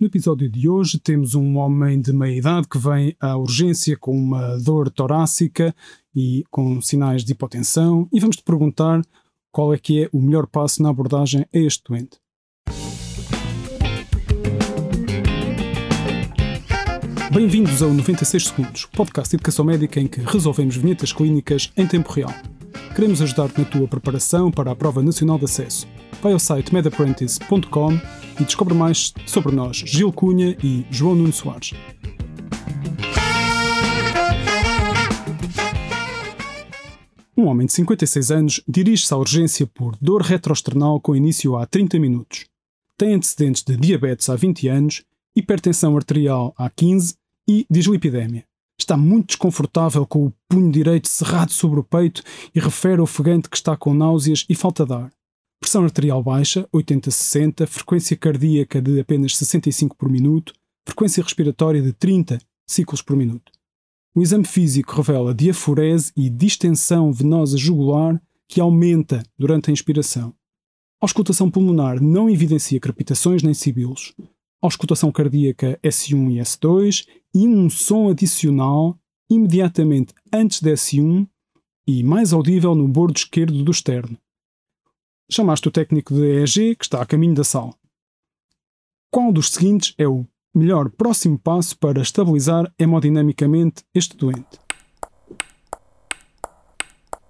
No episódio de hoje temos um homem de meia idade que vem à urgência com uma dor torácica e com sinais de hipotensão e vamos te perguntar qual é que é o melhor passo na abordagem a este doente. Bem-vindos ao 96 Segundos, podcast de educação médica em que resolvemos vinhetas clínicas em tempo real. Queremos ajudar-te na tua preparação para a Prova Nacional de Acesso. Vai ao site medapprentice.com e descobre mais sobre nós, Gil Cunha e João Nuno Soares. Um homem de 56 anos dirige-se à urgência por dor retroesternal com início há 30 minutos. Tem antecedentes de diabetes há 20 anos, hipertensão arterial há 15 e dislipidemia. Está muito desconfortável com o punho direito cerrado sobre o peito e refere ofegante que está com náuseas e falta de ar. Pressão arterial baixa, 80-60, frequência cardíaca de apenas 65 por minuto, frequência respiratória de 30 ciclos por minuto. O exame físico revela diaforese e distensão venosa jugular que aumenta durante a inspiração. A auscultação pulmonar não evidencia crepitações nem sibilos. A auscultação cardíaca S1 e S2 e um som adicional imediatamente antes da S1 e mais audível no bordo esquerdo do externo chamaste o técnico de EEG que está a caminho da sala. Qual dos seguintes é o melhor próximo passo para estabilizar hemodinamicamente este doente?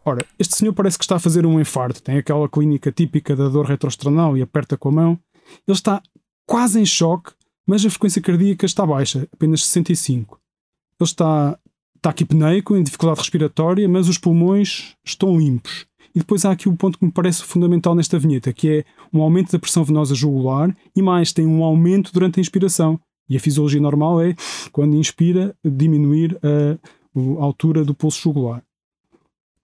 Ora, este senhor parece que está a fazer um infarto, tem aquela clínica típica da dor retroestranal e aperta com a mão. Ele está quase em choque, mas a frequência cardíaca está baixa, apenas 65. Ele está taquipneico, em dificuldade respiratória, mas os pulmões estão limpos. E depois há aqui o um ponto que me parece fundamental nesta vinheta, que é um aumento da pressão venosa jugular e mais, tem um aumento durante a inspiração. E a fisiologia normal é, quando inspira, diminuir a, a altura do pulso jugular.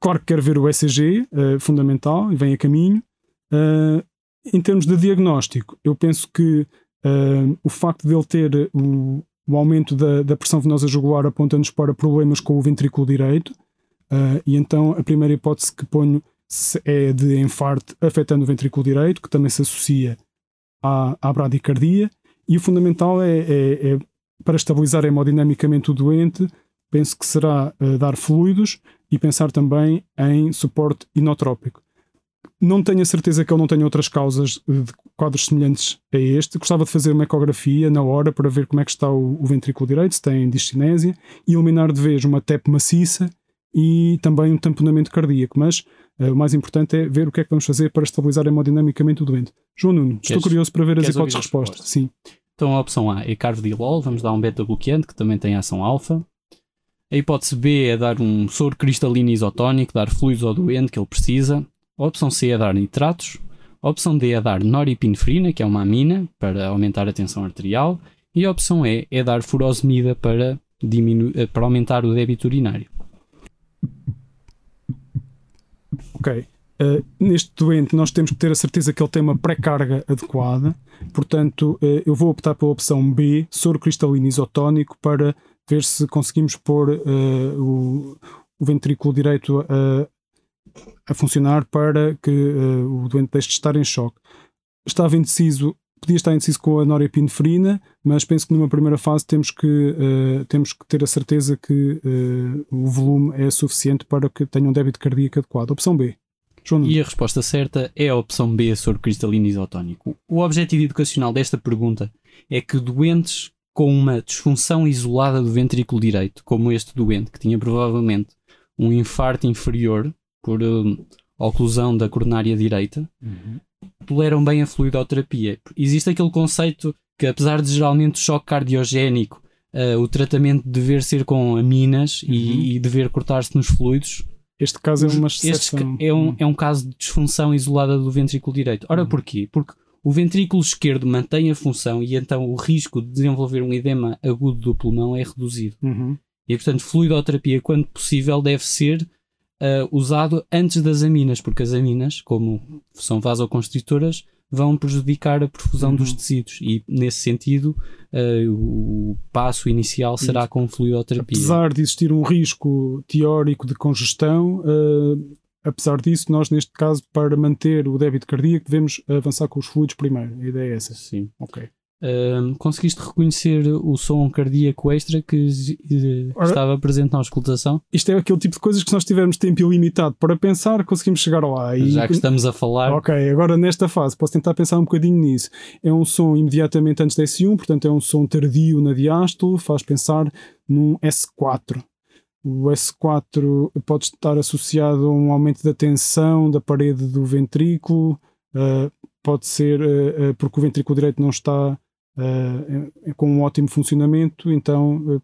Claro que quero ver o ECG, uh, fundamental, e vem a caminho. Uh, em termos de diagnóstico, eu penso que uh, o facto de ele ter o, o aumento da, da, pressão venosa jugular aponta-nos para problemas com o ventrículo direito. E então a primeira hipótese que ponho é de infarto afetando o ventrículo direito, que também se associa à, à bradicardia, e o fundamental é, é, é para estabilizar hemodinamicamente o doente, penso que será uh, dar fluidos e pensar também em suporte inotrópico. Não tenho a certeza que ele não tenha outras causas de quadros semelhantes a este. Gostava de fazer uma ecografia na hora para ver como é que está o, o ventrículo direito, se tem discinésia, e eliminar de vez uma TEP maciça e também um tamponamento cardíaco. Mas o mais importante é ver o que é que vamos fazer para estabilizar hemodinamicamente o doente. João Nuno, queres, estou curioso para ver as hipóteses de resposta. Sim. Então a opção A é carvedilol, vamos dar um beta-bloqueante que também tem ação alfa. A hipótese B é dar um soro cristalino isotónico, dar fluidos ao doente que ele precisa. A opção C é dar nitratos. A opção D é dar noripinefrina, que é uma amina, para aumentar a tensão arterial. E a opção E é dar furosemida para, eh, para aumentar o débito urinário. Ok. Uh, neste doente, nós temos que ter a certeza que ele tem uma pré-carga adequada, portanto, uh, eu vou optar pela opção B, soro cristalino isotónico, para ver se conseguimos pôr uh, o, o, ventrículo direito a, a funcionar para que o doente deixe de estar em choque. Estava indeciso, podia estar indeciso com a norepinefrina, mas penso que numa primeira fase temos que, temos que ter a certeza que o volume é suficiente para que tenha um débito cardíaco adequado. Opção B. João e a resposta certa é a opção B sobre cristalino isotónico. O objetivo educacional desta pergunta é que doentes com uma disfunção isolada do ventrículo direito, como este doente, que tinha provavelmente um infarto inferior por um, oclusão da coronária direita, uhum. Toleram bem a fluidoterapia. Existe aquele conceito que, apesar de geralmente o choque cardiogénico, uh, o tratamento dever ser com aminas uhum. e, e dever cortar-se nos fluidos, este caso é uma exceção. é um, é um caso de disfunção isolada do ventrículo direito. Ora, uhum. porquê? Porque o ventrículo esquerdo mantém a função e então o risco de desenvolver um edema agudo do pulmão é reduzido. Uhum. E, portanto, fluidoterapia, quando possível, deve ser uh, usado antes das aminas, porque as aminas, como são vasoconstritoras, vão prejudicar a perfusão uhum. dos tecidos e nesse sentido uh, o passo inicial será Isso. com fluidoterapia. Apesar de existir um risco teórico de congestão, uh, apesar disso, nós neste caso para manter o débito cardíaco devemos avançar com os fluidos primeiro. A ideia é essa. Sim. Ok. Conseguiste reconhecer o som cardíaco extra que Ora- estava presente na auscultação? Isto é aquele tipo de coisas que se nós tivermos tempo ilimitado para pensar, conseguimos chegar lá. E, Já que estamos a falar, Ok, agora nesta fase posso tentar pensar um bocadinho nisso. É um som imediatamente antes da S1, portanto é um som tardio na diástole, faz pensar num S4. O S4 pode estar associado a um aumento da tensão da parede do ventrículo, uh, pode ser uh, uh, porque o ventrículo direito não está uh, com um ótimo funcionamento, então uh,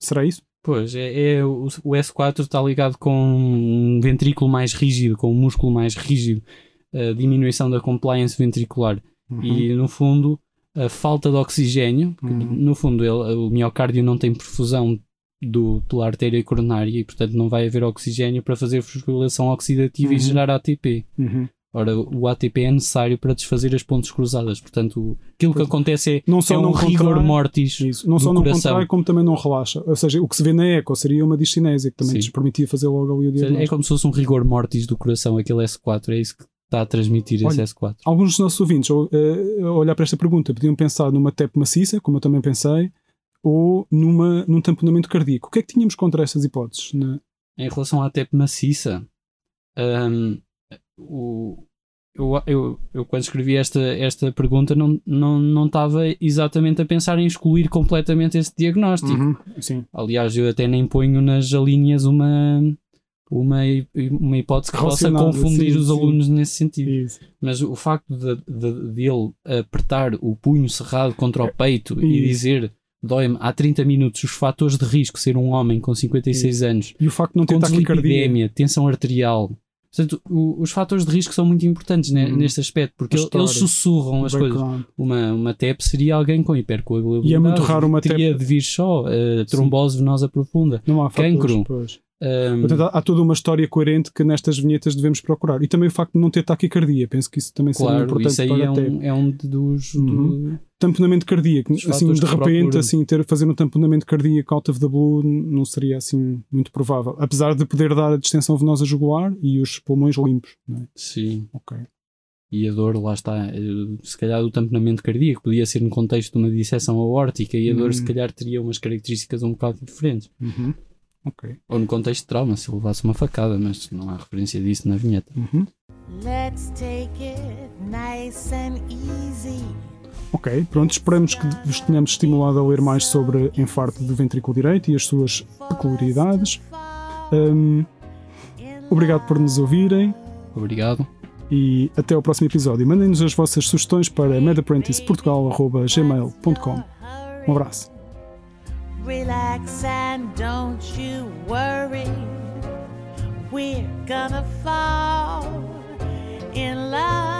será isso? Pois, é, é o, o S4 está ligado com um ventrículo mais rígido, com um músculo mais rígido, a diminuição da compliance ventricular. Uhum. E no fundo, a falta de oxigênio, porque, Uhum. no fundo, ele, o miocárdio não tem perfusão do, pela artéria coronária e, portanto, não vai haver oxigênio para fazer fosforilação oxidativa e Uhum. gerar ATP. Uhum. Ora, o ATP é necessário para desfazer as pontes cruzadas. Portanto, aquilo que acontece é, Não só é um não rigor mortis. Isso. Não só não coração. contrai, como também não relaxa. Ou seja, o que se vê na eco seria uma discinésia, que também Sim. nos permitia fazer logo ali o É diagnóstico. como se fosse um rigor mortis do coração, aquele S4. É isso que está a transmitir Olha, esse S4. Alguns dos nossos ouvintes, ao, eh, ao olhar para esta pergunta, podiam pensar numa TEP maciça, como eu também pensei, ou numa, num tamponamento cardíaco. O que é que tínhamos contra estas hipóteses? né? Em relação à TEP maciça, hum, o, eu, eu, eu quando escrevi esta, esta pergunta não, não, não estava exatamente a pensar em excluir completamente esse diagnóstico. Uhum, Sim. Aliás, eu até nem ponho nas alíneas uma, uma, uma hipótese que possa confundir sim, os sim. alunos nesse sentido. Isso. Mas o facto de, de, de ele apertar o punho cerrado contra o peito e Isso. dizer dói-me há 30 minutos os fatores de risco ser um homem com 56 anos E o facto de não ter com tensão arterial. Portanto, o- os fatores de risco são muito importantes ne- Uhum. neste aspecto, porque eles história, sussurram as coisas. Uma, uma TEP seria alguém com hipercoagulabilidade. E é muito raro uma Teria TEP. de vir só, eh, trombose venosa profunda. Não há fatores, Cancro. Ahm, Portanto, há, há toda uma história coerente que nestas vinhetas devemos procurar. E também o facto de não ter taquicardia. Penso que isso também seria claro, importante isso aí para é um, é um dos. Uhum. do- tamponamento cardíaco, Os assim, de repente, assim, ter, fazer um tamponamento cardíaco out of the blue não seria assim muito provável. Apesar de poder dar a distensão venosa jugular e os pulmões limpos. É? Sim. Ok. E a dor, lá está. eh, Se calhar o tamponamento cardíaco podia ser no contexto de uma disseção aórtica e a dor, Uhum. se calhar, teria umas características um bocado diferentes. Uhum. Ok. Ou no contexto de trauma, se levasse uma facada, mas não há referência disso na vinheta. Uhum. Let's take it nice and easy. Ok, pronto, esperamos que vos tenhamos estimulado a ler mais sobre infarto do ventrículo direito e as suas peculiaridades. Hum, obrigado por nos ouvirem Obrigado. e até ao próximo episódio. Mandem-nos as vossas sugestões para medapprenticeportugal.gmail.com Um abraço. Relax and don't you worry. We're gonna fall in love.